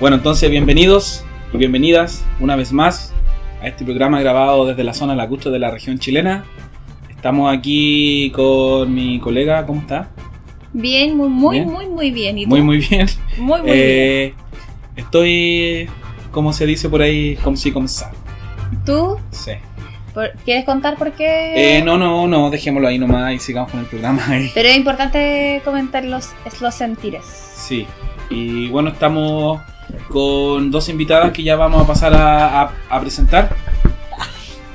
Bueno, entonces bienvenidos y bienvenidas una vez más a este programa grabado desde la zona lacustre de la región chilena. Estamos aquí con mi colega, ¿cómo está? Bien, muy, muy, Bien. muy, muy bien. ¿Y tú? Muy, muy bien. Muy, muy bien. Estoy, como se dice por ahí, como si comenzar. ¿Tú Sí. quieres contar por qué? Eh, no, no, no, dejémoslo ahí nomás y sigamos con el programa ahí. Pero es importante comentar los, los sentires. Sí. Y bueno, estamos con dos invitadas que ya vamos a pasar a, a- a presentar.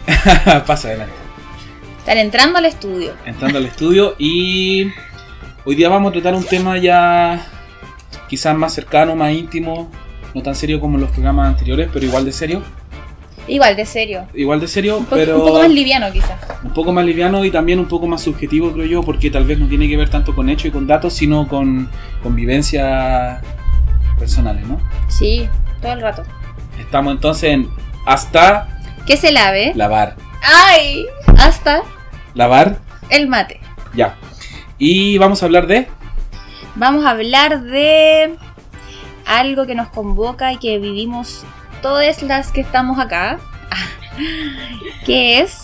Pasa adelante. Están entrando al estudio. entrando al estudio y hoy día vamos a tratar un tema ya quizás más cercano, más íntimo, no tan serio como los programas anteriores, pero igual de serio, Igual, de serio. igual de serio, Un, pero un poco más liviano quizás. un poco más liviano y también un poco más subjetivo creo yo, porque tal vez no tiene que ver tanto con hechos y con datos, sino con, con vivencias personales, ¿no? Sí, todo el rato. Estamos entonces en hasta Que se lave. lavar, ¡Ay! Hasta lavar, el mate. ya. Y vamos a hablar de Vamos a hablar de algo que nos convoca y que vivimos todas las que estamos acá. Que es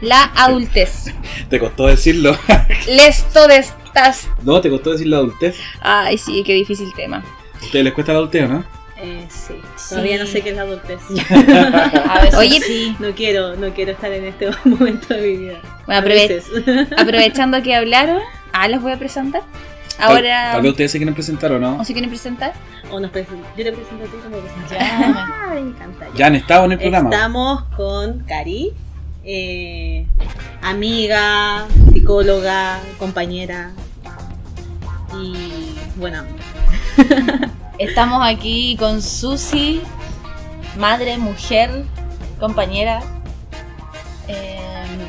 la adultez. te costó decirlo. Les todas estas. no, te costó decir la adultez. Ay, sí, qué difícil tema. ¿A ustedes les cuesta la adultez, no? Eh, sí. Todavía no sé qué es la adultez. A veces Oye, sí. no quiero, no quiero estar en este momento de mi vida. Bueno, A aprove- aprovechando que hablaron, ah, las voy a presentar. Ahora, Tal, vez ustedes se quieren presentar o no. ¿o se quieren presentar? o nos Yo te presento a ti como presentadora. Ya. Ay, me encanta. Ya han estado en el programa. Estamos con Cari, eh, amiga, psicóloga, compañera. Y bueno, Estamos aquí con Susi, madre, mujer, compañera. Em,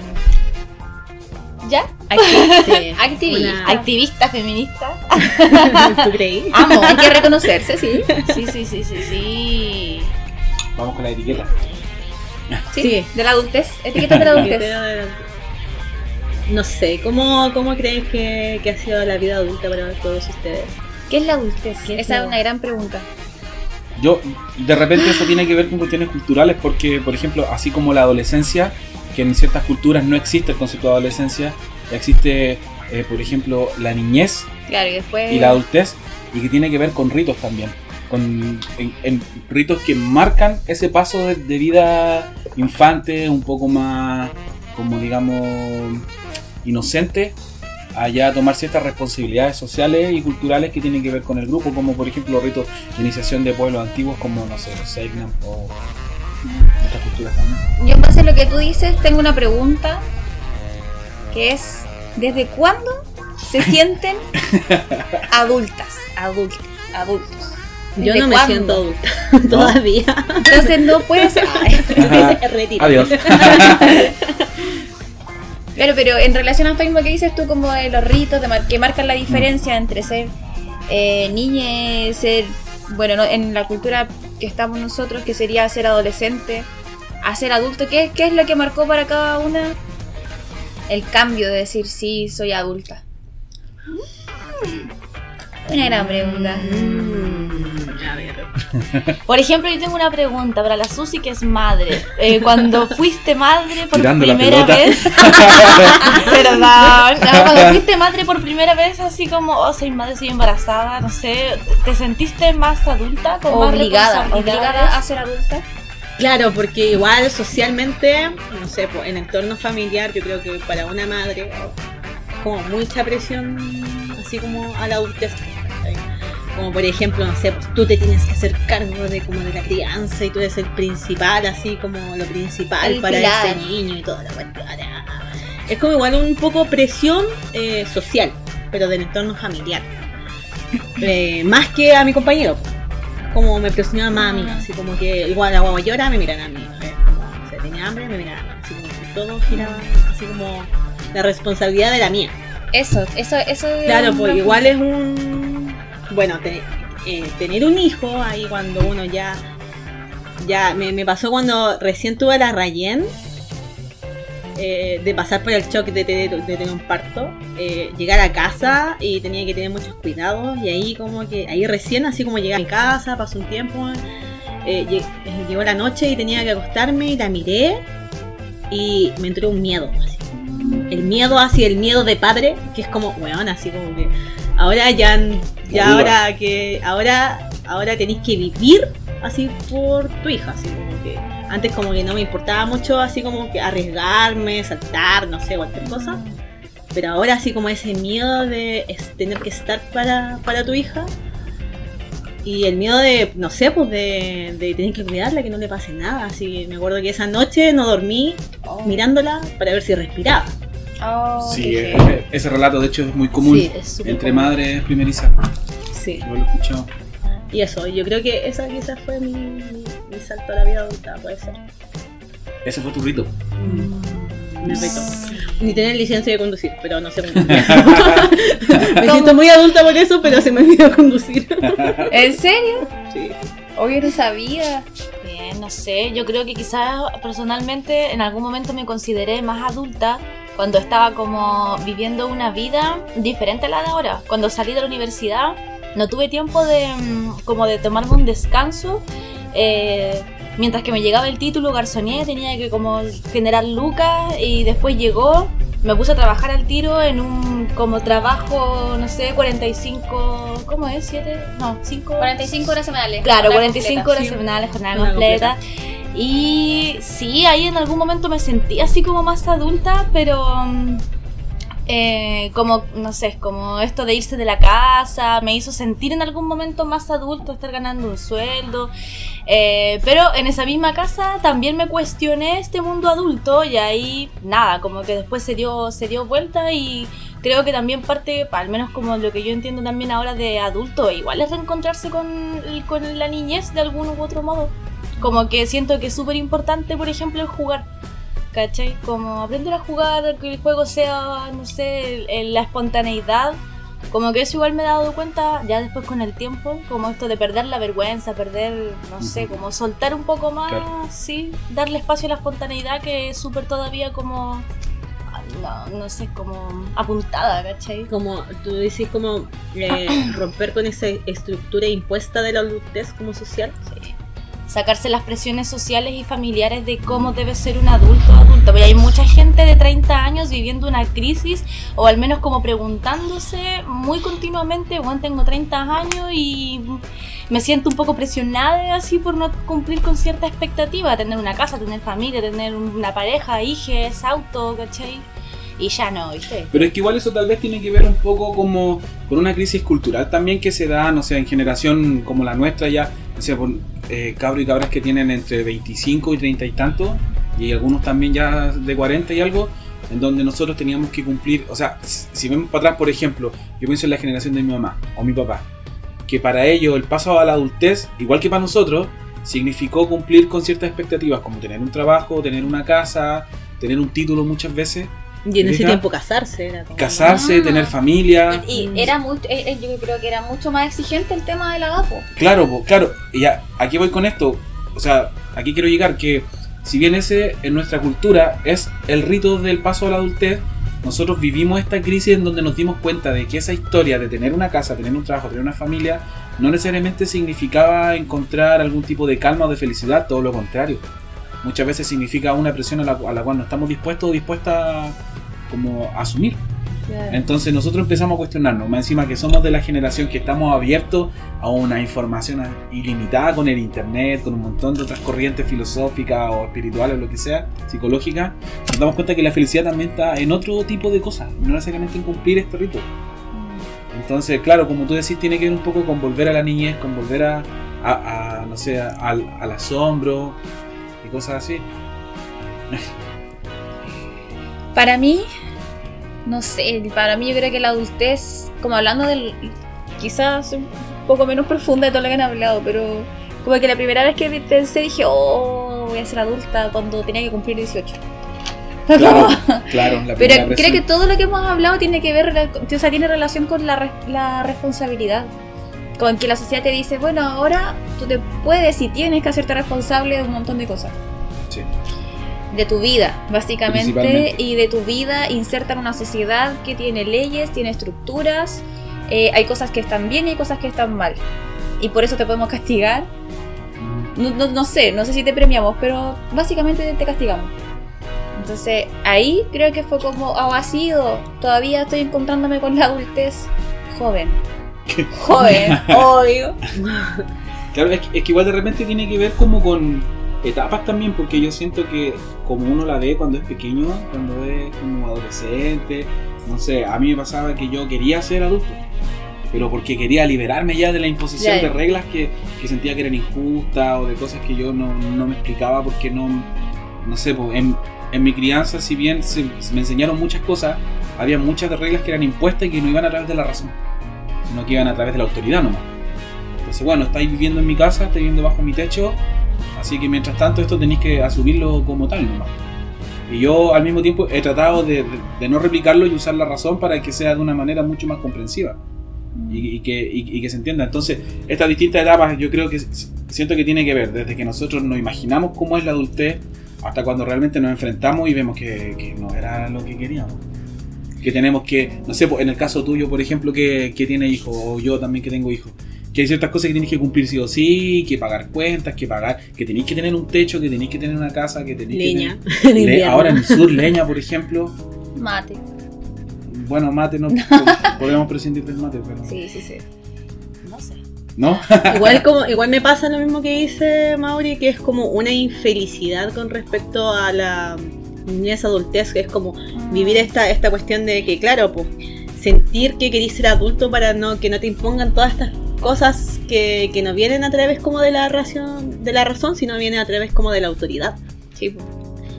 ¿Ya? Activista. una- Activista feminista. ¿Tú creí? Amo. Hay que reconocerse, sí. Sí, sí, sí, sí, sí. Vamos con la etiqueta. Sí, Sí. de la adultez. Etiqueta de la adultez. No sé, ¿cómo, cómo crees que, que ha sido la vida adulta para todos ustedes? ¿Qué es la adultez? ¿Qué es Esa es una gran pregunta. Yo, de repente eso tiene que ver con cuestiones culturales porque, por ejemplo, así como la adolescencia, que en ciertas culturas no existe el concepto de adolescencia, existe, eh, por ejemplo, la niñez Claro, y después. y la adultez, y que tiene que ver con ritos también. Con en- en ritos que marcan ese paso de, de vida infante, un poco más, como digamos, inocente, allá a tomar ciertas responsabilidades sociales y culturales que tienen que ver con el grupo, como por ejemplo los ritos de iniciación de pueblos antiguos, como no sé, los Seignan o otras culturas también. Yo en base a lo que tú dices, tengo una pregunta que es ¿desde cuándo se sienten adultas? Adultas, adultos. Yo ¿Desde no me cuándo? siento adulta todavía. Entonces no puede ser. Adiós. Claro, pero en relación a esto mismo que dices tú, como de los ritos de mar- que marcan la diferencia entre ser eh, niña y ser, bueno, no- en la cultura que estamos nosotros, que sería ser adolescente, a ser adulto, ¿qué, ¿qué es lo que marcó para cada una el cambio de decir sí, soy adulta? Una gran pregunta. Mm, a ver. Por ejemplo, yo tengo una pregunta para la Susi que es madre. Eh, cuando fuiste madre por Tirando primera vez. Perdón. No, cuando fuiste madre por primera vez, así como, oh, soy madre, soy embarazada, no sé, ¿te sentiste más adulta? Con más Obligada, responsabilidades? obligada a ser adulta. Claro, porque igual socialmente, no sé, en entorno familiar, yo creo que para una madre, como mucha presión, así como a la adultez. Como por ejemplo, no sé, pues tú te tienes que hacer cargo de como de la crianza y tú eres el principal, así como lo principal El para pilar. ese niño y toda la cuestión. Es como igual un poco presión eh, social, pero del entorno familiar. Eh, más que a mi compañero. Como me presionaba más a mí, así como que igual la guagua llora, me miran a mí. eh, como se tenía hambre, me miran a mí. Así como que todo giraba, así como la responsabilidad de la mía. Eso, eso, eso. es Claro, pues igual es un. Bueno, te- eh, tener un hijo ahí cuando uno ya. Ya me, pasó cuando recién tuve la Rayen. eh, de pasar por el shock de tener, de un parto, eh, llegar a casa y tenía que tener muchos cuidados y ahí como que, ahí recién así como llegué a mi casa, pasó un tiempo, lle- llegó la noche y tenía que acostarme y la miré y me entró un miedo. así. El miedo así, el miedo de padre, que es como, weón, así como que ahora ya, ya ahora que, ahora, ahora tenéis que vivir así por tu hija, así como que antes como que no me importaba mucho así como que arriesgarme, saltar, no sé, cualquier cosa. Pero ahora así como ese miedo de tener que estar para, para tu hija. Y el miedo de, no sé, pues de, de tener que cuidarla, que no le pase nada. Así que me acuerdo que esa noche no dormí mirándola para ver si respiraba. Oh, Sí, qué eh, ese relato de hecho es muy común Sí, es entre común. madres primerizas. Sí. Yo lo he escuchado. Y eso, yo creo que esa quizás fue mi, mi, mi salto a la vida adulta, puede ser. Ese fue tu rito. Me reto. Ni tener licencia de conducir, pero no sé conducir. me siento muy adulta por eso, pero se me olvidó conducir. ¿En serio? Sí. Oye, no sabía. Bien, no sé, yo creo que quizás personalmente en algún momento me consideré más adulta cuando estaba como viviendo una vida diferente a la de ahora. Cuando salí de la universidad no tuve tiempo de mm, como de tomarme un descanso. eh, mientras que me llegaba el título garzoné tenía que como generar lucas y después llegó me puse a trabajar al tiro en un como trabajo no sé 45 ¿cómo es? 7? no 5 45 horas semanales. Claro, Jornada 45 completa. horas sí. semanales, jornada Jornada completa. Y sí, ahí en algún momento me sentí así como más adulta, pero mm, eh, como, no sé, como esto de irse de la casa, me hizo sentir en algún momento más adulto, estar ganando un sueldo. Eh, pero en esa misma casa también me cuestioné este mundo adulto y ahí nada, como que después se dio, se dio vuelta y creo que también parte, al menos como lo que yo entiendo también ahora de adulto, igual es reencontrarse con, con la niñez de algún u otro modo. Como que siento que es súper importante, por ejemplo, el jugar. ¿Cachai? Como aprender a jugar, que el juego sea, no sé, el- el- la espontaneidad. Como que eso igual me he dado cuenta ya después con el tiempo, como esto de perder la vergüenza, perder, no sé, como soltar un poco más, Claro. sí, darle espacio a la espontaneidad que es súper todavía como, no, no sé, como apuntada, ¿cachai? Como tú decís, como eh, romper con esa estructura impuesta de la adultez como social. Sí. Sacarse las presiones sociales y familiares de cómo debe ser un adulto adulto. Porque hay mucha gente de 30 años viviendo una crisis o al menos como preguntándose muy continuamente, bueno, tengo 30 años y me siento un poco presionada así por no cumplir con cierta expectativa, tener una casa, tener familia, tener una pareja, hijes, auto, ¿cachai? Y ya no, ¿viste? Pero es que igual eso tal vez tiene que ver un poco como con una crisis cultural también que se da, no sé, en generación como la nuestra ya, o sea, eh, cabros y cabras que tienen entre 25 y 30 y tanto, y algunos también ya de 40 y algo, en donde nosotros teníamos que cumplir, o sea, si vemos para atrás, por ejemplo, yo pienso en la generación de mi mamá o mi papá, que para ellos el paso a la adultez, igual que para nosotros, significó cumplir con ciertas expectativas, como tener un trabajo, tener una casa, tener un título muchas veces, Y en ese tiempo casarse era como... casarse, Ah. tener familia. Y, y era mucho, eh, eh, yo creo que era mucho más exigente el tema de la edad, po. Claro, claro. Y ya, aquí voy con esto. O sea, aquí quiero llegar que si bien ese en nuestra cultura es el rito del paso a la adultez, nosotros vivimos esta crisis en donde nos dimos cuenta de que esa historia de tener una casa, tener un trabajo, tener una familia, no necesariamente significaba encontrar algún tipo de calma o de felicidad, todo lo contrario. Muchas veces significa una presión a la, a la cual no estamos dispuestos o dispuestas como a asumir. Entonces nosotros empezamos a cuestionarnos, más encima que somos de la generación que estamos abiertos a una información ilimitada con el internet, con un montón de otras corrientes filosóficas o espirituales o lo que sea, psicológicas, nos damos cuenta que la felicidad también está en otro tipo de cosas, no necesariamente en cumplir este rito. Entonces, claro, como tú decís, tiene que ver un poco con volver a la niñez, con volver a, a- a, no sé, al, al asombro cosas así. Para mí, no sé, para mí yo creo que la adultez, como hablando del, quizás un poco menos profunda de todo lo que han hablado, pero como que la primera vez que pensé dije, oh, voy a ser adulta cuando tenía que cumplir 18. Claro, claro, la primera Pero creo que todo lo que hemos hablado tiene que ver, o sea, tiene relación con la, la responsabilidad. Con que la sociedad te dice, bueno, ahora tú te puedes y tienes que hacerte responsable de un montón de cosas. Sí. de tu vida, básicamente, y de tu vida inserta en una sociedad que tiene leyes, tiene estructuras, eh, hay cosas que están bien y hay cosas que están mal. Y por eso te podemos castigar. No, no- no sé, no sé si te premiamos, pero básicamente te castigamos. Entonces ahí creo que fue como, o ha sido, todavía estoy encontrándome con la adultez joven. Joven, obvio. Claro, es que, es que igual de repente tiene que ver como con etapas también, porque yo siento que como uno la ve cuando es pequeño, cuando es como adolescente, no sé, a mí me pasaba que yo quería ser adulto, pero porque quería liberarme ya de la imposición de reglas que, que sentía que eran injustas o de cosas que yo no, no me explicaba porque no, no sé, pues, en, en mi crianza, si bien se, se me enseñaron muchas cosas, había muchas de reglas que eran impuestas y que no iban a través de la razón, sino que iban a través de la autoridad nomás. Entonces, bueno, estáis viviendo en mi casa, estáis viviendo bajo mi techo, así que mientras tanto esto tenéis que asumirlo como tal nomás. Y yo al mismo tiempo he tratado de, de- de no replicarlo y usar la razón para que sea de una manera mucho más comprensiva y, y que, y- y que se entienda. Entonces, estas distintas etapas yo creo que siento que tiene que ver desde que nosotros nos imaginamos cómo es la adultez hasta cuando realmente nos enfrentamos y vemos que, que no era lo que queríamos. Que tenemos que, no sé, pues, en el caso tuyo, por ejemplo, que, que tiene hijos, o yo también que tengo hijos, que hay ciertas cosas que tienes que cumplir sí o sí, que pagar cuentas, que pagar, que tenéis que tener un techo, que tenéis que tener una casa, que tenéis Leña. que tener... Le- ahora en el sur, leña, por ejemplo. Mate. Bueno, mate no podemos prescindir del mate, pero... Sí, sí, sí. No sé. ¿No? Igual como igual me pasa lo mismo que dice Mauri, que es como una infelicidad con respecto a la niñez adultez, que es como vivir esta, esta cuestión de que, claro, pues sentir que querís ser adulto para no que no te impongan todas estas cosas que, que no vienen a través como de la razón, de la razón, sino vienen a través como de la autoridad. Sí, pues.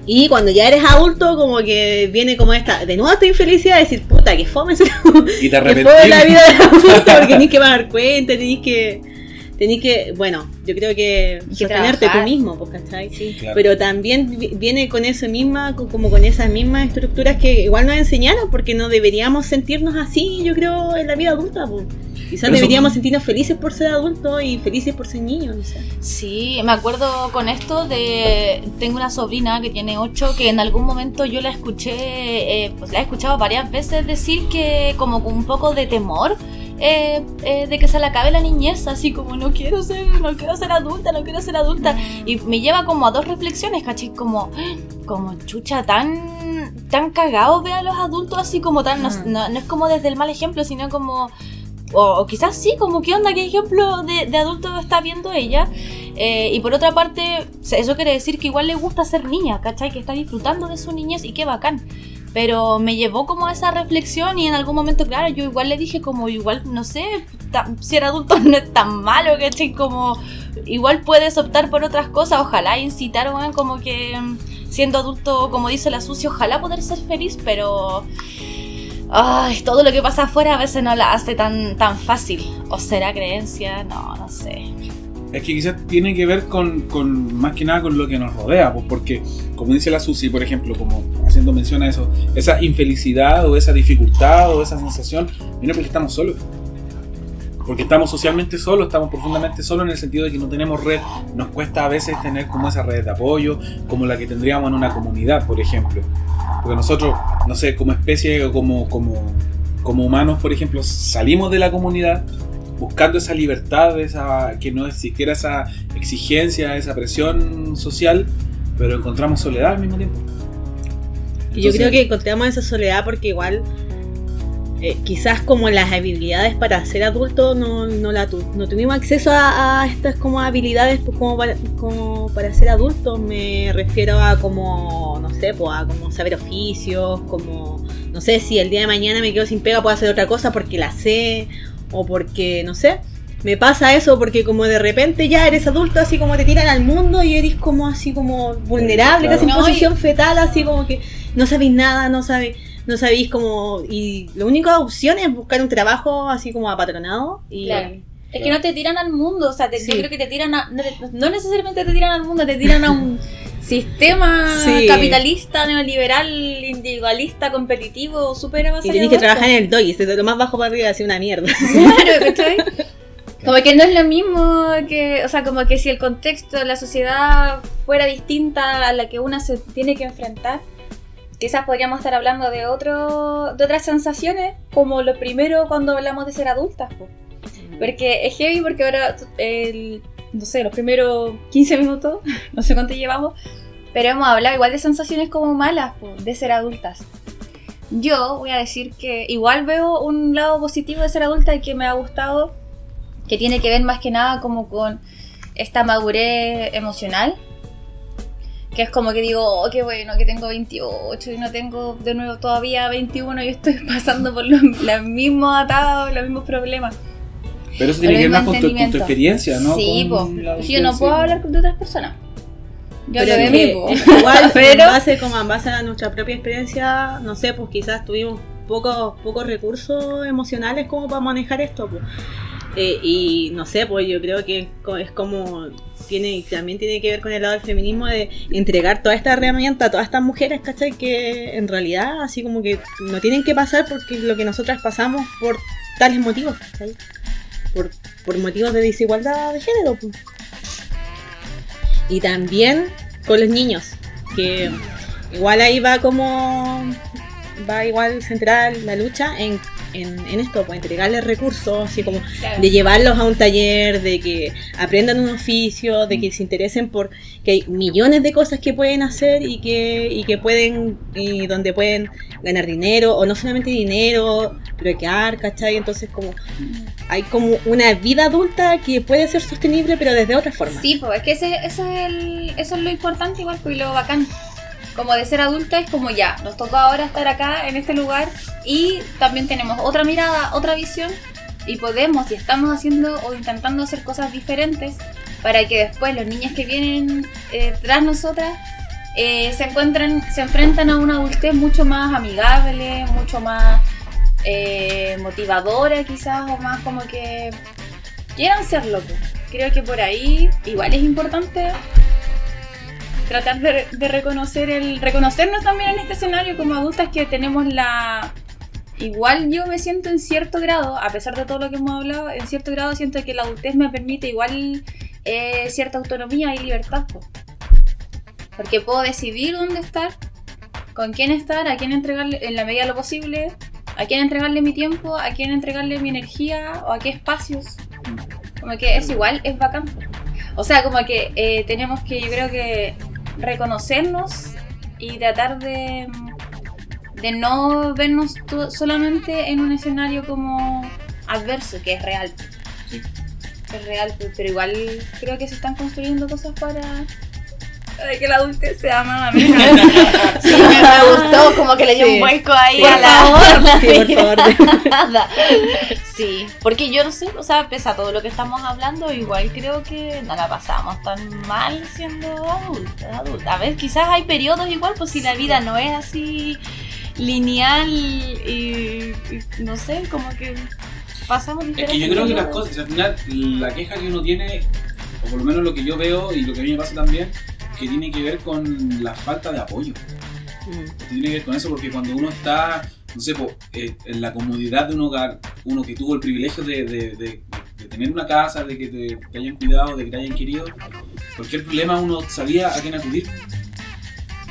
Y cuando ya eres adulto, como que viene como esta, de nuevo esta infelicidad de decir, puta, que fome Y te que la vida de adulto porque tenéis que pagar cuenta, tenéis que. Tenéis que. Bueno, yo creo que sostenerte tú mismo, pues, ¿cachai? Sí. Claro. Pero también vi- viene con eso misma, co- como con esas mismas estructuras que igual nos enseñaron, porque no deberíamos sentirnos así, yo creo, en la vida adulta. Pues. Quizás Pero deberíamos sentirnos felices por ser adultos y felices por ser niños, no sé. Sí, me acuerdo con esto de... Tengo una sobrina que tiene 8 que en algún momento yo la escuché, eh, pues la he escuchado varias veces decir que como con un poco de temor eh, eh, de que se le acabe la niñez, así como no quiero ser, no quiero ser adulta, no quiero ser adulta. Y me lleva como a dos reflexiones, ¿cachai? Como, como chucha, tan, tan cagados ve a los adultos así como tan, no, Mm. no- no es como desde el mal ejemplo, sino como... O, o quizás sí, como qué onda, qué ejemplo de, de adulto está viendo ella. Eh, y por otra parte, eso quiere decir que igual le gusta ser niña, ¿cachai? Que está disfrutando de su niñez y qué bacán. Pero me llevó como a esa reflexión y en algún momento, claro, yo igual le dije como igual, no sé, ta- ser adulto no es tan malo, ¿cachai? Como igual puedes optar por otras cosas, ojalá incitar, weón, como que mm, siendo adulto, como dice la sucia, ojalá poder ser feliz, pero... Ay, todo lo que pasa afuera a veces no la hace tan, tan fácil. ¿O será creencia? No, no sé. Es que quizás tiene que ver con, con más que nada con lo que nos rodea, pues porque, como dice la Susi, por ejemplo, como haciendo mención a eso, esa infelicidad o esa dificultad o esa sensación viene porque estamos solos. Porque estamos socialmente solos, estamos profundamente solos en el sentido de que no tenemos red. Nos cuesta a veces tener como esa red de apoyo, como la que tendríamos en una comunidad, por ejemplo. Porque nosotros, no sé, como especie o como, como, como humanos, por ejemplo, salimos de la comunidad buscando esa libertad, esa, que no existiera esa exigencia, esa presión social, pero encontramos soledad al mismo tiempo. Y yo Entonces- creo que encontramos esa soledad porque igual eh, quizás como las habilidades para ser adulto no, no, la tu- no tuvimos acceso a, a estas como habilidades pues, como, para, como para ser adultos. Me refiero a como, no sé, pues, a como saber oficios, como, no sé, si el día de mañana me quedo sin pega puedo hacer otra cosa porque la sé o porque, no sé. Me pasa eso porque como de repente ya eres adulto, así como te tiran al mundo y eres como así como vulnerable, Claro. casi en No, y- posición fetal, así como que no sabéis nada, no sabéis, no sabéis como... Y la única opción es buscar un trabajo así como apatronado y... Claro. Es que no te tiran al mundo, o sea, te- yo creo que te tiran a, no, no necesariamente te tiran al mundo, te tiran a un sistema Sí. capitalista, neoliberal, individualista, competitivo, súper Y avasallado. tenéis que trabajar en el doy, desde lo más bajo para arriba, así una mierda. Claro, ¿cachai? Como que no es lo mismo que, o sea, como que si el contexto de la sociedad fuera distinta a la que una se tiene que enfrentar, quizás podríamos estar hablando de otro, de otras sensaciones, como lo primero cuando hablamos de ser adultas. po. Porque es heavy porque ahora, el, no sé, los primeros 15 minutos, no sé cuánto llevamos, pero hemos hablado igual de sensaciones como malas de ser adultas. Yo voy a decir que igual veo un lado positivo de ser adulta y que me ha gustado, que tiene que ver más que nada como con esta madurez emocional. Que es como que digo, oh, qué bueno que tengo 28 y no tengo de nuevo todavía 21 y estoy pasando por los, los mismos atados, los mismos problemas. Pero eso tiene que ver más con tu, con tu experiencia, ¿no? Sí, Con la Si yo no puedo hablar de otras personas. Yo Pero hablo de mí, igual, Pero- en base, como en base a nuestra propia experiencia, no sé, pues quizás tuvimos pocos pocos recursos emocionales como para manejar esto. Pues. Eh, y no sé, pues yo creo que es como tiene también tiene que ver con el lado del feminismo de entregar toda esta herramienta a todas estas mujeres, ¿cachai? Que en realidad así como que no tienen que pasar porque lo que nosotras pasamos por tales motivos, ¿cachai? Por, por motivos de desigualdad de género. pues. Y también con los niños, que igual ahí va como va igual central la lucha en, en, en esto, pues entregarles recursos, así como Claro. de llevarlos a un taller, de que aprendan un oficio, de que se interesen por que hay millones de cosas que pueden hacer y que, y que pueden, y donde pueden ganar dinero, o no solamente dinero, bloquear, ¿cachai? Entonces como hay como una vida adulta que puede ser sostenible pero desde otra forma. Sí, pues es que ese, ese es el- eso es lo importante igual, pues y lo bacán. Como de ser adulta es como ya, nos tocó ahora estar acá en este lugar y también tenemos otra mirada, otra visión y podemos y estamos haciendo o intentando hacer cosas diferentes para que después los niños que vienen eh, tras nosotras eh, se encuentren, se enfrentan a una adultez mucho más amigable, mucho más eh, motivadora quizás o más como que quieran serlo. pues. Creo que por ahí igual es importante tratar de, de reconocer el reconocernos también en este escenario como adultas que tenemos la igual yo me siento en cierto grado a pesar de todo lo que hemos hablado en cierto grado siento que la adultez me permite igual eh, cierta autonomía y libertad po. porque puedo decidir dónde estar con quién estar a quién entregarle en la medida de lo posible a quién entregarle mi tiempo a quién entregarle mi energía o a qué espacios como que es igual, es bacán. O sea, como que eh, tenemos que, yo creo que reconocernos y tratar de, de no vernos solamente en un escenario como adverso, que es real. Sí. Es real, pe- pero igual creo que se están construyendo cosas para, para que la adultez sea más amena. Sí, me, me gustó, como que le dio Sí. un vuelco ahí Por a la, favor. la Sí, por favor. Nada. Sí, porque yo no sé, o sea, pese a todo lo que estamos hablando, igual creo que no la pasamos tan mal siendo adulta. adulta. A ver, quizás hay periodos igual, pues si la vida no es así lineal y, y no sé, como que pasamos Es diferentes que yo creo que las cosas, al final, la queja que uno tiene, o por lo menos lo que yo veo y lo que a mí me pasa también, que tiene que ver con la falta de apoyo. Mm. Tiene que ver con eso porque cuando uno está, no sé, po, eh, en la comodidad de un hogar, uno que tuvo el privilegio de, de- de- de tener una casa, de que te, te hayan cuidado, de que te hayan querido, cualquier problema uno sabía a quién acudir.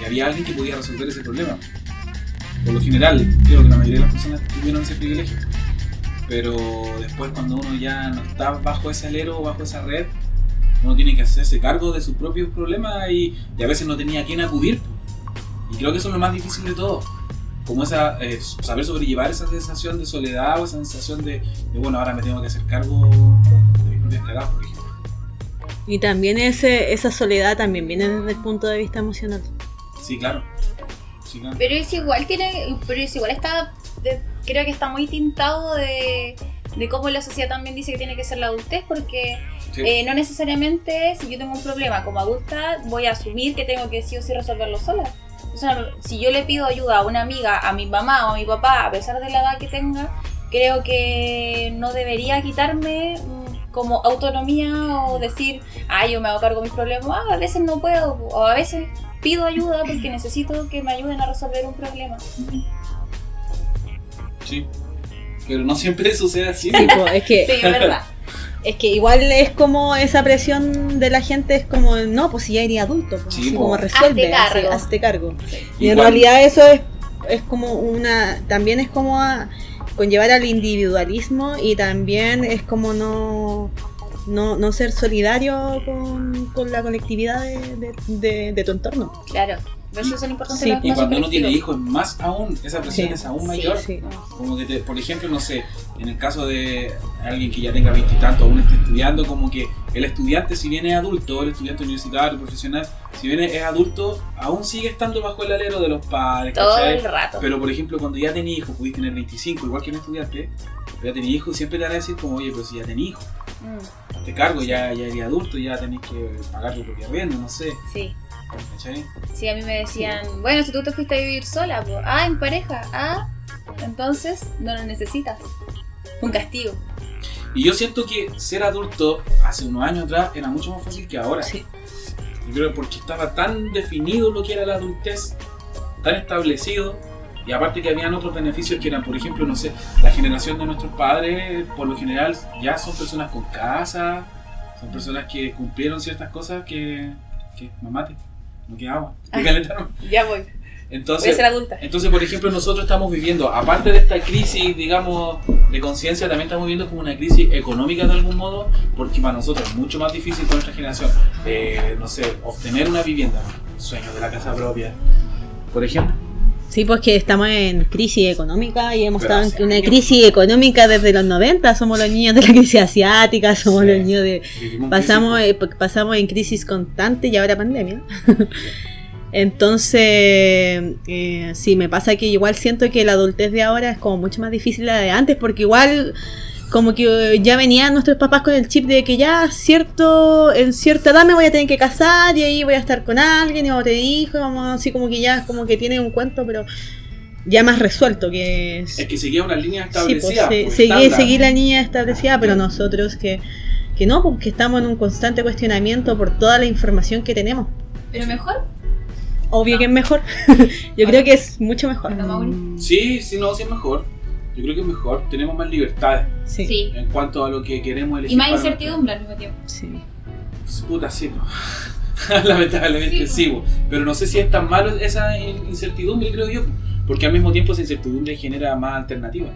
Y había alguien que podía resolver ese problema. Por lo general, creo que la mayoría de las personas tuvieron ese privilegio. Pero después cuando uno ya no está bajo ese alero, bajo esa red, uno tiene que hacerse cargo de sus propios problemas y, y a veces no tenía a quién acudir. Y creo que eso es lo más difícil de todo. Como esa, eh, saber sobrellevar esa sensación de soledad o esa sensación de, de, bueno, ahora me tengo que hacer cargo de mis propias cagadas, por ejemplo. Y también ese, esa soledad también viene desde el punto de vista emocional. Sí, claro. Sí, claro. Pero es igual tiene, pero es igual está, de- creo que está muy tintado de, de cómo la sociedad también dice que tiene que ser la adultez, porque Sí. eh, no necesariamente si yo tengo un problema como adulta voy a asumir que tengo que sí o sí resolverlo sola. O sea, si yo le pido ayuda a una amiga, a mi mamá o a mi papá, a pesar de la edad que tenga, creo que no debería quitarme mm, como autonomía o decir, ah, yo me hago cargo de mis problemas, ah, a veces no puedo, o a veces pido ayuda porque necesito que me ayuden a resolver un problema. Sí. Pero no siempre sucede así. Sí, po, es que Sí, es verdad. Es que igual es como esa presión de la gente, es como, no, pues si ya eres adulto, pues, Sí, así como resuelve, Hazte así, cargo. hazte cargo. Y en realidad eso es, es como una, también es como a conllevar al individualismo y también es como no, no, no ser solidario con, con la colectividad de, de- de- de tu entorno. Claro. Eso son importantes Sí. Y cuando uno tiene hijos, más aún, esa presión Sí. es aún mayor. Sí. Como que, te- por ejemplo, no sé, en el caso de alguien que ya tenga veintitantos, aún esté estudiando, como que el estudiante, si bien es adulto, el estudiante universitario, profesional, si bien es adulto, aún sigue estando bajo el alero de los padres, Todo ¿cachai? el rato. Pero, por ejemplo, cuando ya tenés hijos, pudiste tener 25, igual que un estudiante, pero ya tenés hijos, siempre te van a decir como, oye, pero si ya tenés hijos, Mm, te cargo, ya, ya eres adulto, ya tenés que pagar tu propia renta, no sé, sí. Sí, a mí me decían, bueno, si tú te fuiste a vivir sola, pues, ah, en pareja, ah, entonces no lo necesitas. Un castigo. Y yo siento que ser adulto hace unos años atrás era mucho más fácil que ahora. Sí. Yo creo porque estaba tan definido lo que era la adultez, tan establecido, y aparte que habían otros beneficios que eran, por ejemplo, no sé, la generación de nuestros padres, por lo general, ya son personas con casa, son personas que cumplieron ciertas cosas que, que mamate, no queda agua, Ah. Ya voy. Voy a Entonces, ser adulta. entonces, por ejemplo, nosotros estamos viviendo, aparte de esta crisis, digamos, de conciencia, también estamos viviendo como una crisis económica de algún modo, porque para nosotros es mucho más difícil con nuestra generación, eh, no sé, obtener una vivienda, sueño de la casa propia, por ejemplo. Sí, pues que estamos en crisis económica y hemos Pero estado en una crisis económica desde los 90. Somos los niños de la crisis asiática, somos Sí. los niños de... Pasamos, crisis. eh, pasamos en crisis constante y ahora pandemia. Entonces, eh, sí, me pasa que igual siento que la adultez de ahora es como mucho más difícil la de antes, porque igual como que ya venían nuestros papás con el chip de que ya cierto, en cierta edad me voy a tener que casar y ahí voy a estar con alguien y vamos a tener hijos, vamos así como que ya como que tiene un cuento, pero ya más resuelto que es... Es que seguía una línea Sí, pues, establecida. se- pues, seguir la línea establecida, pero nosotros que, que no, porque estamos en un constante cuestionamiento por toda la información que tenemos. Pero mejor, Obvio que es mejor. Yo creo que es mucho mejor. Sí, sí, no, sí es mejor. Yo creo que es mejor, tenemos más libertades Sí. Sí. en cuanto a lo que queremos elegir. Y más incertidumbre al mismo tiempo. sí. Puta, sí, no. Lamentablemente Sí, sí, bo. pero no sé si es tan malo esa in- incertidumbre, creo yo, porque al mismo tiempo esa incertidumbre genera más alternativas.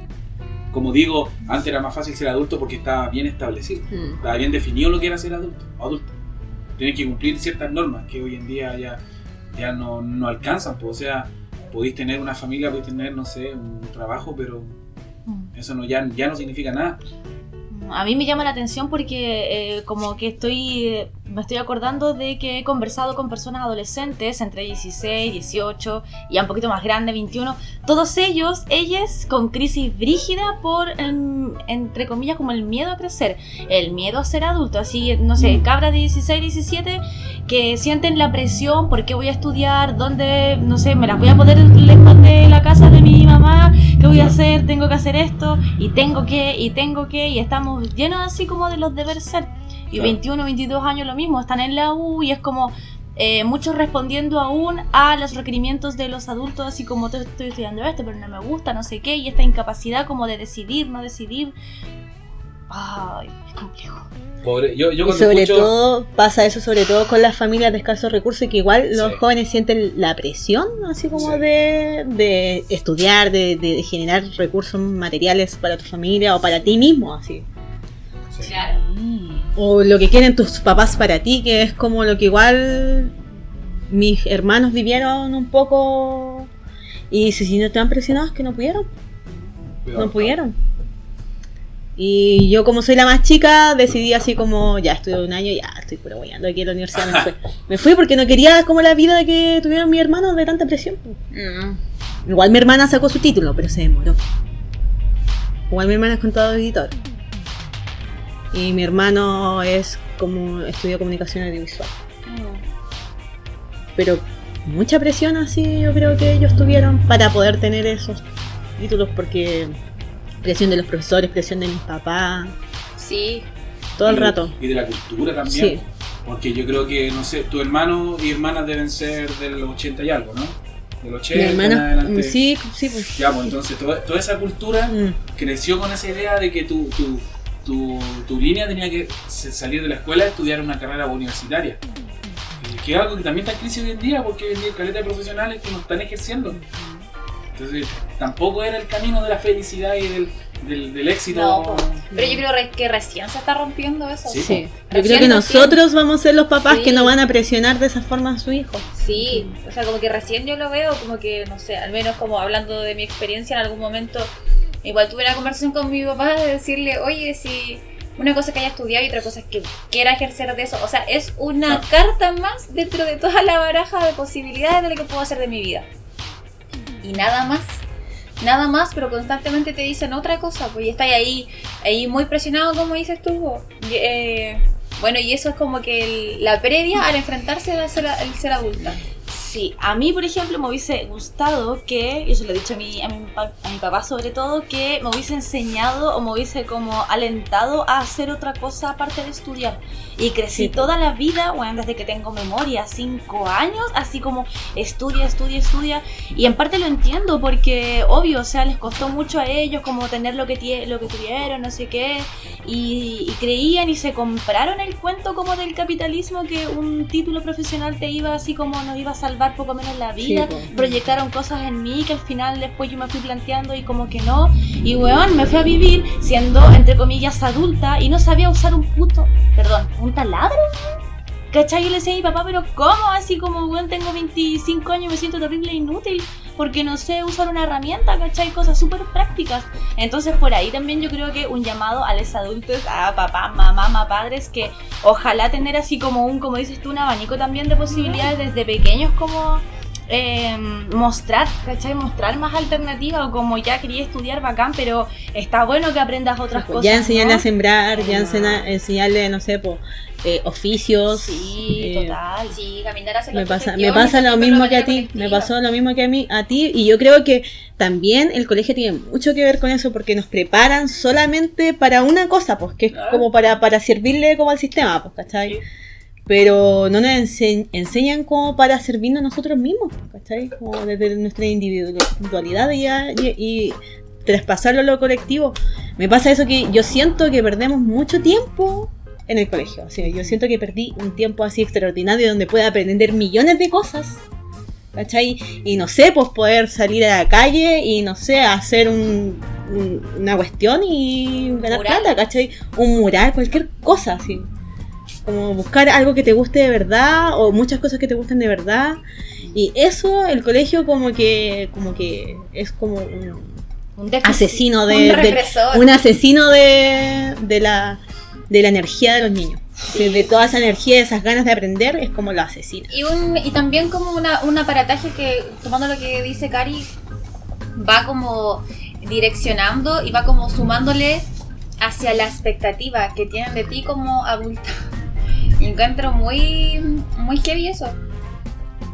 Como digo, antes era más fácil ser adulto porque estaba bien establecido, Mm. estaba bien definido lo que era ser adulto. adulto. Tienes que cumplir ciertas normas que hoy en día ya, ya no, no alcanzan. pues, o sea, podéis tener una familia, podéis tener, no sé, un trabajo, pero eso no, ya, ya no significa nada. A mí me llama la atención porque eh, como que estoy, eh, me estoy acordando de que he conversado con personas adolescentes entre 16, 18 y ya un poquito más grande, 21. Todos ellos, ellas con crisis brígida por, em, entre comillas, como el miedo a crecer, el miedo a ser adulto. Así, no sé, cabras de 16, 17 que sienten la presión, ¿por qué voy a estudiar? ¿Dónde, no sé, me las voy a poner lejos de la casa de mi mamá? ¿Qué voy a hacer? Tengo que hacer esto y tengo que, y tengo que, y estamos llenos así como de los deberes ser. Y Claro. 21, 22 años lo mismo, están en la U y es como eh, muchos respondiendo aún a los requerimientos de los adultos, así como "Te- estoy estudiando esto, pero no me gusta, no sé qué, y esta incapacidad como de decidir, no decidir. Ay, es complejo. Pobre, yo, yo Y sobre escucho- todo pasa eso sobre todo con las familias de escasos recursos y que igual los Sí. jóvenes sienten la presión así como Sí. de, de estudiar, de, de generar recursos materiales para tu familia o para ti mismo así. Sí. Claro. O lo que quieren tus papás para ti, que es como lo que igual mis hermanos vivieron un poco y si, si no estaban presionados que no pudieron, no pudieron. Y yo como soy la más chica, decidí así como, ya estudio un año, ya estoy puro guayando aquí en la universidad, me fui. Me fui porque no quería como la vida que tuvieron mis hermanos de tanta presión. Mm. Igual mi hermana sacó su título, pero se demoró. Igual mi hermana es contador editor. Y mi hermano es como estudió comunicación audiovisual. Pero mucha presión así yo creo que ellos tuvieron para poder tener esos títulos porque presión de los profesores, presión de mis papás, Sí. todo el Y- rato. Y de la cultura también. Sí. Porque yo creo que, no sé, tu hermano y hermana deben ser del 80 y algo, ¿no? Del 80 Mi en hermana, adelante. sí, sí, pues. Ya, pues entonces toda, toda esa cultura Mm, creció con esa idea de que tu, tu, tu, tu línea tenía que salir de la escuela y estudiar una carrera universitaria. Eh, Que es algo que también está en crisis hoy en día, porque hoy en día hay caleta de profesionales que no están ejerciendo. Entonces, tampoco era el camino de la felicidad y del, del, del éxito. No, pero yo creo re- que recién se está rompiendo eso. Sí, Sí. Yo creo que recién. nosotros vamos a ser los papás Sí. que no van a presionar de esa forma a su hijo. Sí, o sea, como que recién yo lo veo, como que, no sé, al menos como hablando de mi experiencia en algún momento, igual tuve una conversación con mi papá de decirle, oye, si una cosa que haya estudiado y otra cosa es que quiera ejercer de eso, o sea, es una carta más dentro de toda la baraja de posibilidades de lo que puedo hacer de mi vida. Y nada más. Nada más, pero constantemente te dicen otra cosa, pues y estás ahí, ahí muy presionado, como dices tú. eh, bueno, y eso es como que el- la previa al enfrentarse al ser, al ser adulta. Sí, a mí, por ejemplo, me hubiese gustado que, y eso lo he dicho a mi, a, mi, a mi papá sobre todo, que me hubiese enseñado o me hubiese como alentado a hacer otra cosa aparte de estudiar. Y crecí Sí. toda la vida, bueno, desde que tengo memoria, cinco años, así como estudia, estudia, estudia. Y en parte lo entiendo porque, obvio, o sea, les costó mucho a ellos como tener lo que, lo que tuvieron, no sé qué. Y, y creían y se compraron el cuento como del capitalismo que un título profesional te iba así como nos iba a salvar poco menos la vida. Proyectaron cosas en mí que al final después yo me fui planteando y como que no. Y weón, me fui a vivir siendo entre comillas adulta y no sabía usar un puto, perdón, un taladro. ¿Cachai? Yo le decía mi papá, pero ¿cómo? Así como, weón, tengo 25 años me siento terrible e inútil porque no sé usar una herramienta, ¿cachai? Cosas súper prácticas. Entonces por ahí también yo creo que un llamado a los adultos, a papá, mamá, mamá, padres, que ojalá tener así como un, como dices tú, un abanico también de posibilidades desde pequeños como eh, mostrar, ¿cachai? Mostrar más alternativas o como ya quería estudiar bacán, pero está bueno que aprendas otras cosas. ya enseñarle ¿no? a sembrar, ya enseña- enseñarle, no sé, po, eh, oficios. Sí, eh, total. Sí, caminar hacia Me pasa, me pasa lo mismo que a ti, me pasó lo mismo que a mí, a ti, y yo creo que también el colegio tiene mucho que ver con eso, porque nos preparan solamente para una cosa, pues, que es como para, para servirle como al sistema, pues, ¿cachai? Sí. Pero no nos ense- enseñan como para servirnos nosotros mismos, ¿cachai? Como desde nuestra individualidad y, y, y traspasarlo a lo colectivo. Me pasa eso que yo siento que perdemos mucho tiempo en el colegio. O sea, yo siento que perdí un tiempo así extraordinario donde pueda aprender millones de cosas. ¿Cachai? Y no sé, pues poder salir a la calle y no sé, hacer un- un- una cuestión y ganar Mural. plata, ¿cachai? Un mural, cualquier cosa así. Como buscar algo que te guste de verdad o muchas cosas que te gusten de verdad. Y eso, el colegio como que, como que es como un asesino de, Un de- un asesino de, de la de la energía de los niños de, de toda esa energía esas ganas de aprender es como lo asesina Y, un, y también como una, un aparataje que, tomando lo que dice Cari, va como direccionando y va como sumándole hacia la expectativa que tienen de ti como adulta. Y encuentro muy, muy heavy eso.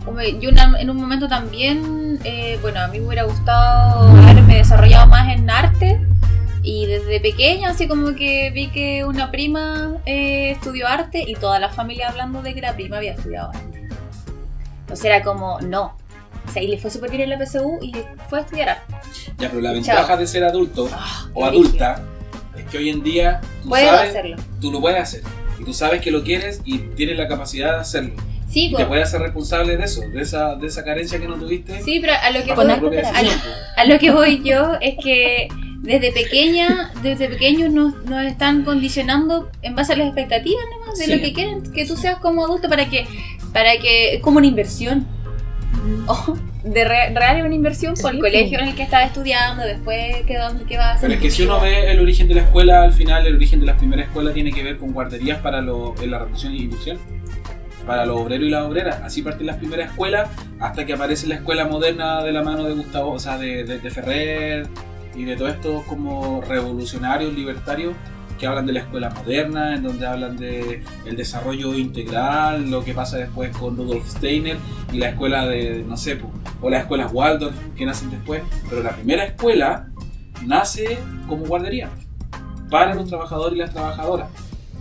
Como yo una- en un momento también, eh, bueno, a mí me hubiera gustado haberme desarrollado más en arte. Y desde pequeña, así como que vi que una prima eh, estudió arte y toda la familia hablando de que la prima había estudiado arte. Entonces era como, no. O sea, y le fue súper bien en la PSU y fue a estudiar arte. Ya, pero la Chao. ventaja de ser adulto Ah, o adulta es que hoy en día tú sabes, hacerlo. tú lo puedes hacer. Y tú sabes que lo quieres y tienes la capacidad de hacerlo. Sí, Y te pues, puedes hacer responsable de eso, de esa, de esa carencia que no tuviste. sí, pero a lo que voy, a lo que voy yo es que desde pequeña, desde pequeños nos, nos están condicionando en base a las expectativas nomás de Sí. lo que quieren que tú seas como adulto para que, para que es como una inversión. O de re- real es una inversión por el colegio pues. en el que estás estudiando, después qué, dónde, qué vas a hacer. Pero es que si uno ve el origen de la escuela, al final el origen de la primera escuela tiene que ver con guarderías para lo, en la revolución industrial. Para los obreros y las obreras. Así parten las primeras escuelas hasta que aparece la escuela moderna de la mano de Gustavo, o sea, de, de- de Ferrer y de todos estos como revolucionarios, libertarios que hablan de la escuela moderna, en donde hablan de el desarrollo integral, lo que pasa después con Rudolf Steiner y la escuela de, no sé, po, o las escuelas Waldorf que nacen después. Pero la primera escuela nace como guardería para los trabajadores y las trabajadoras,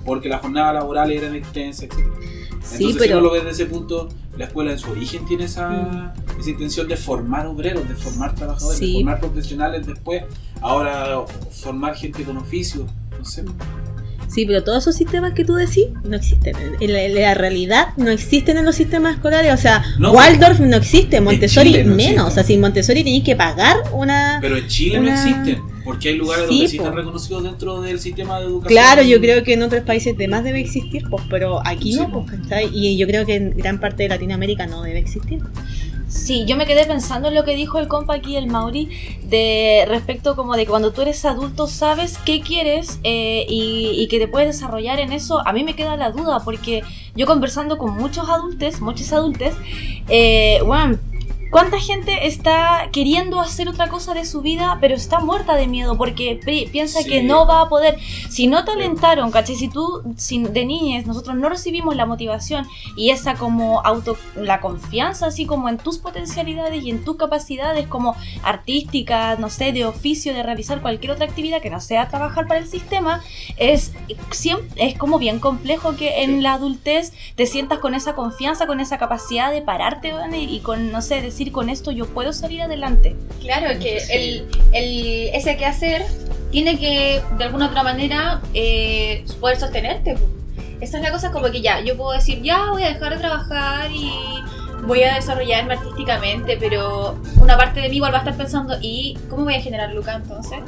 porque la jornada laboral era extensa, etc. sí Entonces, si pero uno lo ve desde ese punto, la escuela en su origen tiene esa, esa intención de formar obreros, de formar trabajadores, Sí. de formar profesionales después, ahora formar gente con oficio. Entonces, Sí, pero todos esos sistemas que tú decís no existen. En la, en la realidad no existen en los sistemas escolares. O sea, No. Waldorf no existe, Montessori no menos. existe. O sea, sin Montessori tenéis que pagar una... pero en Chile Una- no existen, porque hay lugares Sí, donde sí están reconocidos dentro del sistema de educación. Claro, yo creo que en otros países demás debe existir, pues, pero aquí Sí, no, po. pues. Y yo creo que en gran parte de Latinoamérica no debe existir. Sí, yo me quedé pensando en lo que dijo el compa aquí, el Mauri, de respecto como de cuando tú eres adulto sabes qué quieres eh, y, y que te puedes desarrollar en eso. A mí me queda la duda porque yo conversando con muchos adultos, muchos adultos, eh, bueno, ¿cuánta gente está queriendo hacer otra cosa de su vida pero está muerta de miedo porque pi- piensa Sí. que no va a poder? Si no te alentaron, ¿cachai? Si tú si de niñez nosotros no recibimos la motivación y esa como auto la confianza así como en tus potencialidades y en tus capacidades como artísticas no sé de oficio de realizar cualquier otra actividad que no sea trabajar para el sistema es siempre es como bien complejo que en Sí. la adultez te sientas con esa confianza con esa capacidad de pararte y con no sé decir con esto yo puedo salir adelante Claro, que Sí. el, el, ese que hacer tiene que, de alguna otra manera, eh, poder sostenerte. Esa es la cosa, como que ya, yo puedo decir, ya voy a dejar de trabajar y voy a desarrollarme artísticamente, pero una parte de mí igual va a estar pensando, ¿y cómo voy a generar lucas entonces?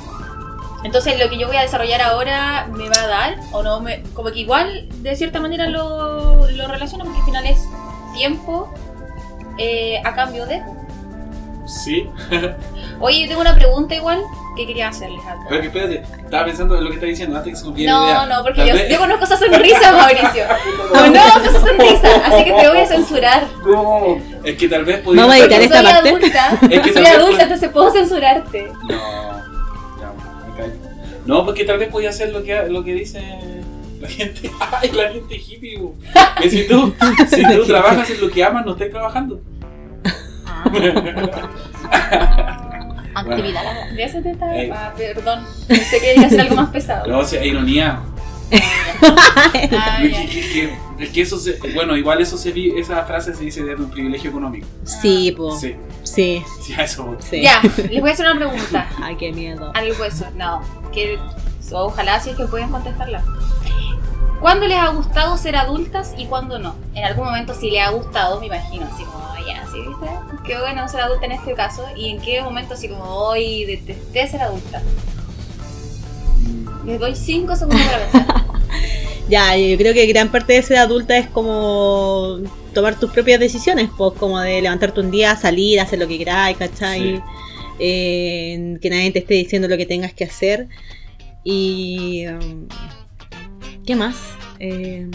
Entonces, lo que yo voy a desarrollar ahora me va a dar, o no, me, como que igual, de cierta manera, lo, lo relaciono, porque al final es tiempo eh, a cambio de. Sí. Oye, tengo una pregunta igual que quería hacerles a todos. Pero que espérate, estaba pensando en lo que está diciendo antes que se me olvide la No, idea. no, porque yo, yo conozco esa sonrisa, Mauricio. Conozco esa sonrisa, así que te voy a censurar. No, es que tal vez podría Vamos a editar soy esta parte. adulta, Es que soy adulta, puede- entonces puedo censurarte. No, ya, me callo. No, porque tal vez podía hacer lo que, lo que dice la gente. Ay, la gente hippie. Que si tú, si tú trabajas en lo que amas, no estés trabajando. actividad laboral. De eso te estaba. Ah, perdón, pensé que iba a hacer algo más pesado. No, o sea, ironía. Ah, Que- ya. que- que- es que eso se, bueno, igual eso se vi- esa frase se dice de un privilegio económico. Sí, po. Sí. Sí, Sí. sí, a eso voy. Ya, les voy a hacer una pregunta. Ay, qué miedo. Al hueso, no. Que, ojalá si es que pueden contestarla. ¿Cuándo les ha gustado ser adultas y cuándo no? En algún momento sí les ha gustado, me imagino, así como, "Oh, ya, sí, ¿viste? Qué bueno ser adulta en este caso. ¿Y en qué momento así como, hoy detesté ser adulta? Les doy 5 segundos para pensar. Ya, yo creo que gran parte de ser adulta es como tomar tus propias decisiones, pues como de levantarte un día, salir, hacer lo que queráis, ¿cachai? Sí. Eh, que nadie te esté diciendo lo que tengas que hacer. Y... um, ¿Qué más? Eh,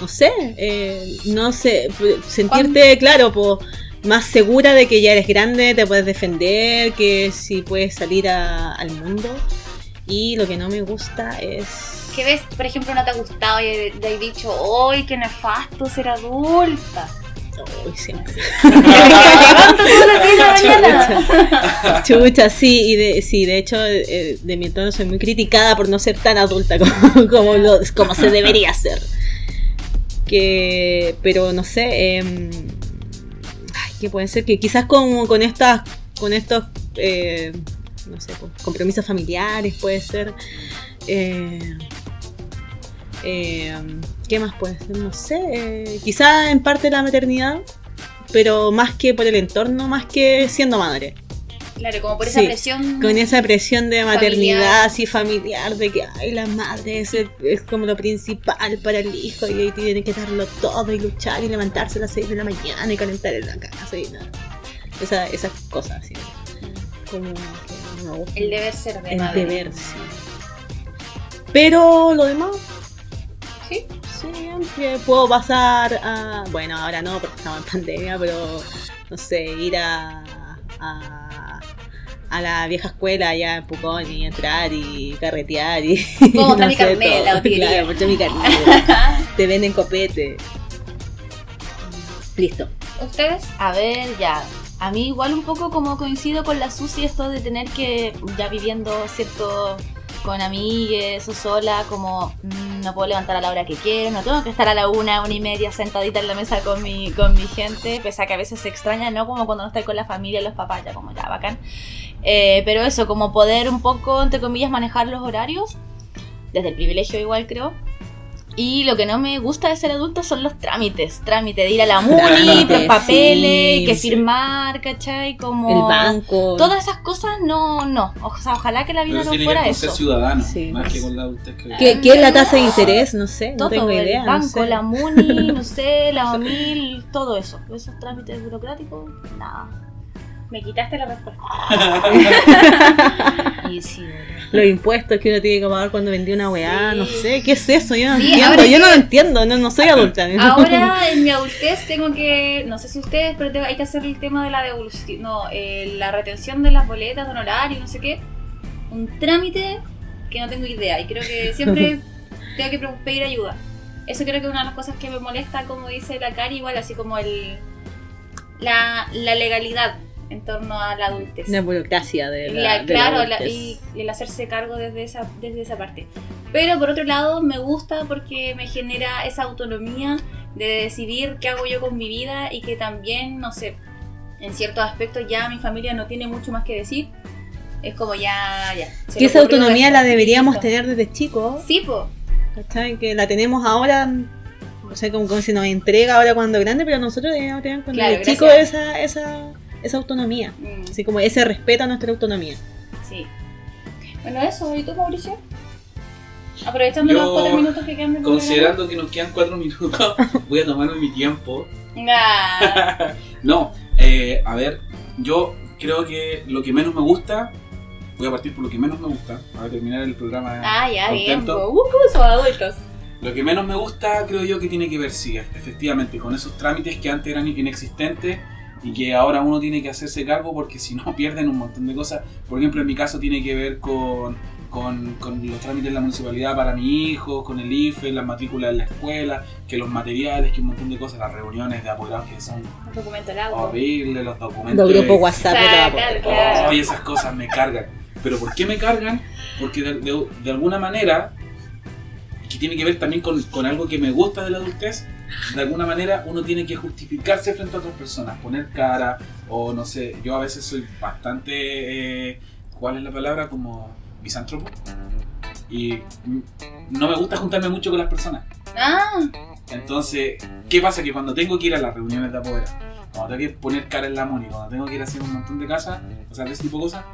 no sé, eh, no sé, sentirte, claro, más segura de que ya eres grande, te puedes defender, que si puedes salir a- al mundo. Y lo que no me gusta es... ¿Qué ves, por ejemplo, no te ha gustado y te has dicho, ¡ay, qué nefasto ser adulta! Uy, siempre. Chucha, sí, y de, sí, de hecho, eh, de mi entorno soy muy criticada por no ser tan adulta como, como, lo- como se debería ser. Que, pero no sé, ay, que puede ser que quizás con, con estas, con estos, eh, no sé, compromisos familiares puede ser. eh, em, ¿Qué más puede ser? No sé, eh, quizás en parte la maternidad, pero más que por el entorno, más que siendo madre. Claro, como por esa Sí, presión. Con esa presión de Familiar. maternidad así familiar, de que ay, la madre es, el- es como lo principal para el hijo y ahí tiene que darlo todo y luchar y levantarse a las 6 de la mañana y calentar en la casa y nada. Esa, esas cosas así. Como que no me gusta. El deber ser de El madre. deber, sí. Pero lo demás, Sí. Sí, que puedo pasar a. Bueno, ahora no porque estamos en pandemia, pero no sé, ir a. a, a la vieja escuela allá en Pucón y entrar y carretear y. Puedo mostrar mi sé, carnet, todo. la. Claro, mi carnet. Te venden copete. Listo. ¿Ustedes? A ver, ya. A mí igual un poco como coincido con la Susi esto de tener que, ya viviendo cierto con amigues o sola, como mm, no puedo levantar a la hora que quiero, no tengo que estar a la una, una y media sentadita en la mesa con mi, con mi gente, pese a que a veces se extraña, ¿no? Como cuando no estoy con la familia, los papás, ya como ya bacán. Eh, pero eso, como poder un poco, entre comillas, manejar los horarios, desde el privilegio igual creo. Y lo que no me gusta de ser adulto son los trámites. Trámite de ir a la MUNI, los papeles, sí, que firmar, ¿cachai? Como... El banco. Todas esas cosas no, no. O sea, ojalá que la vida Pero no tiene fuera con eso. ser ciudadano, Sí. más que con la adultez que ¿Qué, qué es la tasa de interés? No sé, no Todo, tengo idea. el no banco, sé. la MUNI, no sé, la OMIL, todo eso. Esos trámites burocráticos, nada. Me quitaste la respuesta. Y sí, Los impuestos que uno tiene que pagar cuando vendía una weá, Sí. no sé, ¿qué es eso? Yo no Sí, entiendo, yo no lo entiendo, no, no soy adulta. Ahora en mi adultez tengo que, no sé si ustedes, pero tengo- hay que hacer el tema de la devolución, no, eh, la retención de las boletas de honorario, no sé qué. Un trámite que no tengo idea y creo que siempre tengo que pedir ayuda. Eso creo que es una de las cosas que me molesta, como dice la Cari, igual así como el la, la legalidad en torno a la adultez. Una burocracia de la, La- de la claro, la- adultez. y, y el hacerse cargo desde esa, desde esa parte. Pero por otro lado, me gusta porque me genera esa autonomía de decidir qué hago yo con mi vida y que también, no sé, en ciertos aspectos ya mi familia no tiene mucho más que decir. Es como ya, ya. le esa autonomía la deberíamos listo. tener desde chicos, Sí, po. ¿cachai? Que la tenemos ahora, o sea, como, como se nos entrega ahora cuando grande, pero nosotros deberíamos tener cuando Claro, chicos esa, esa, esa autonomía. Mm, Así como ese respeto a nuestra autonomía. sí. Bueno, eso. ¿Y tú, Mauricio? Aprovechando Yo, los cuatro minutos que quedan. Considerando que nos quedan cuatro minutos, voy a tomarme mi tiempo. Nah. No, eh, a ver, yo creo que lo que menos me gusta, voy a partir por lo que menos me gusta, para terminar el programa. Ah, ya, bien. contento. po. Uh, ¿cómo son adultos? Lo que menos me gusta, creo yo, que tiene que ver, sí, efectivamente, con esos trámites que antes eran inexistentes y que ahora uno tiene que hacerse cargo porque si no pierden un montón de cosas. Por ejemplo, en mi caso tiene que ver con, con, con los trámites de la municipalidad para mi hijo, con el IFE, las matrículas en la escuela, que los materiales, que un montón de cosas, las reuniones de apoderados que son horribles, los documentos. Los de- grupos WhatsApp de claro. Ay, esas cosas me cargan. ¿Pero por qué me cargan? Porque de, de- de alguna manera, que tiene que ver también con, con algo que me gusta de la adultez, de alguna manera uno tiene que justificarse frente a otras personas, poner cara, o no sé, yo a veces soy bastante, eh, ¿cuál es la palabra? Como misántropo. Y no me gusta juntarme mucho con las personas. Ah, Entonces, ¿qué pasa? Que cuando tengo que ir a las reuniones de apodera, cuando tengo que poner cara en la MUNI, cuando tengo que ir a hacer un montón de casas, o sea, de ese tipo de cosas,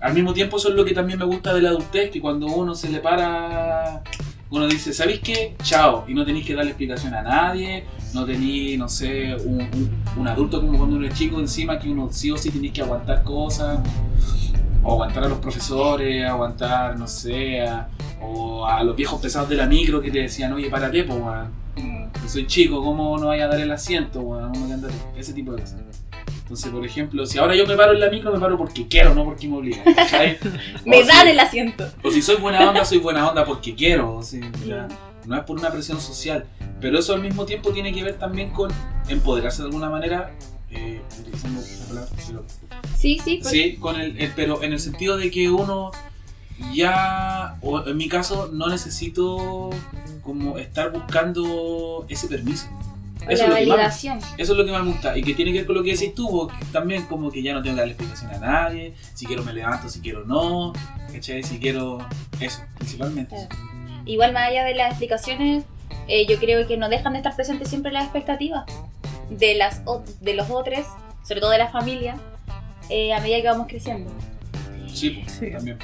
al mismo tiempo eso es lo que también me gusta de la adultez, que cuando uno se le para, uno dice, ¿sabéis qué? Chao, y no tenéis que darle explicación a nadie, no tenéis, no sé, un, adulto como cuando uno es chico encima, que uno sí o sí tenéis que aguantar cosas, o aguantar a los profesores, aguantar, no sé, a- o a los viejos pesados de la micro que te decían, oye, párate, pues. Yo soy chico, ¿cómo no vaya a dar el asiento? weón? ¿Cómo andar? Ese tipo de cosas. Entonces, por ejemplo, si ahora yo me paro en la micro, me paro porque quiero, no porque me obligan. me si- dan el asiento. O si soy buena onda, soy buena onda porque quiero. o ya, no es por una presión social. Pero eso al mismo tiempo tiene que ver también con empoderarse de alguna manera. eh, utilizando la palabra, pero- Sí, sí, pues, Sí, con el, el- pero en el sentido de que uno ya, o en mi caso, no necesito como estar buscando ese permiso. Eso es, la lo que más, validación. eso es lo que más me gusta y que tiene que ver con lo que decís tú, vos, que también como que ya no tengo que darle explicación a nadie, si quiero me levanto, si quiero no, ¿cachai? Si quiero eso, principalmente. Claro. Igual más allá de las explicaciones, eh, yo creo que no dejan de estar presentes siempre las expectativas de, las, o- de los otros, sobre todo de la familia, eh, a medida que vamos creciendo. Sí, pues, Sí. también.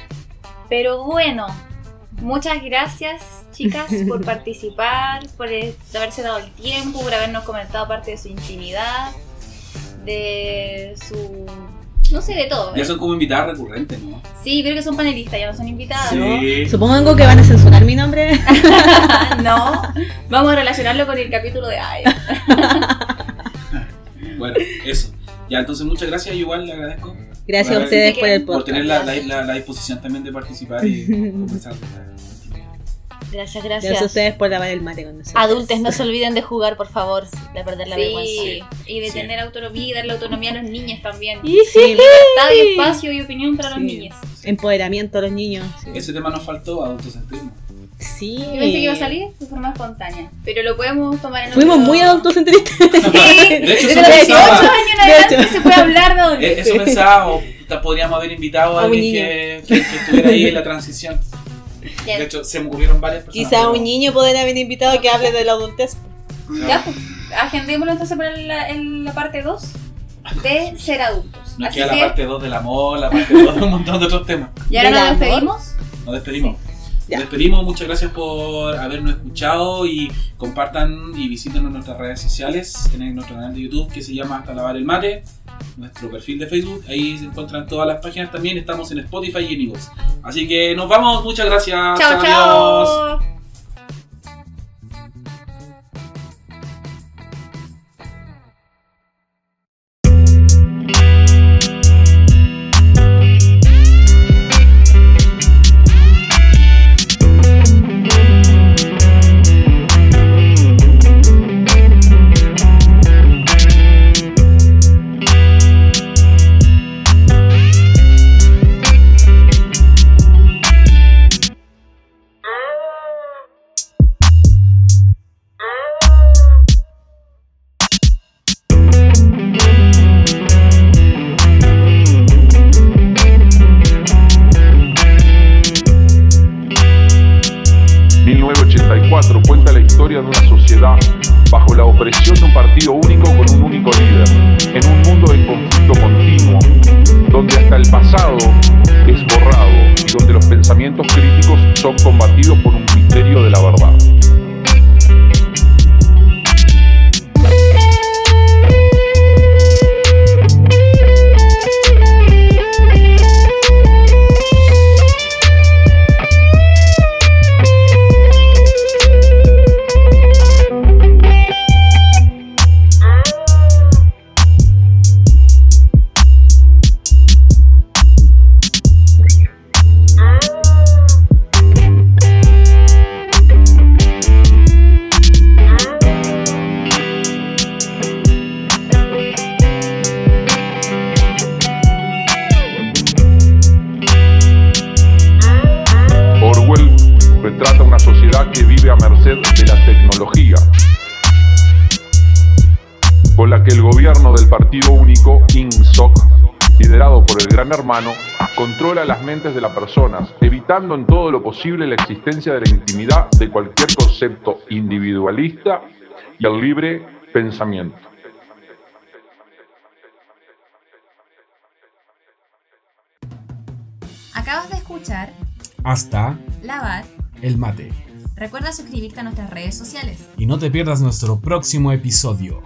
Pero bueno, muchas gracias chicas por participar, por eh, haberse dado el tiempo, por habernos comentado parte de su intimidad, de su... no sé, de todo. Ya ¿eh? son como invitadas recurrentes, ¿no? Sí, creo que son panelistas, ya no son invitadas. Sí. Supongo que van a censurar mi nombre. no, vamos a relacionarlo con el capítulo de Ay. Bueno, eso. Ya, entonces muchas gracias, igual le agradezco Gracias a ustedes por el que- por podcast. tener la, la, la- la disposición también de participar y conversar. Gracias, Gracias a gracias. ustedes por lavar el mate con nosotros. Adultos, no se olviden de jugar, por favor, de perder la Sí, vergüenza. y de Sí. tener autonomía y darle autonomía a los niños también. Sí, Libertad y espacio y opinión para los niños. Empoderamiento a los niños. sí. Ese tema nos faltó, autocentrismo. Sí. Yo pensé que iba a salir de forma espontánea, pero lo podemos tomar en Fuimos otro- muy autocentristas. Sí, De hecho, desde eso los 18 pensaba. años en De adelante hecho. se puede hablar de Eh, adultez. Eso quizás podríamos haber invitado a alguien que, que- que estuviera ahí en la transición. De hecho, se me ocurrieron varias personas. Quizá pero- un niño podría haber invitado que hable de la adultez. ya, pues, agendémoslo entonces para la, en la parte 2 de ser adultos. Nos Así queda la que, parte 2 del amor, la parte 2 de un montón de otros temas. y ahora ¿Del nos despedimos. Nos despedimos. Ya. Nos despedimos, muchas gracias por habernos escuchado y compartan y visiten nuestras redes sociales en nuestro canal de YouTube que se llama Hasta Lavar el Mate, nuestro perfil de Facebook, ahí se encuentran todas las páginas también, estamos en Spotify y en iVoox. Así que nos vamos, muchas gracias. Chao, adiós. chao. De las personas, evitando en todo lo posible la existencia de la intimidad de cualquier concepto individualista y el libre pensamiento. Acabas de escuchar Hasta Lavar. el mate. Recuerda suscribirte a nuestras redes sociales. Y no te pierdas nuestro próximo episodio.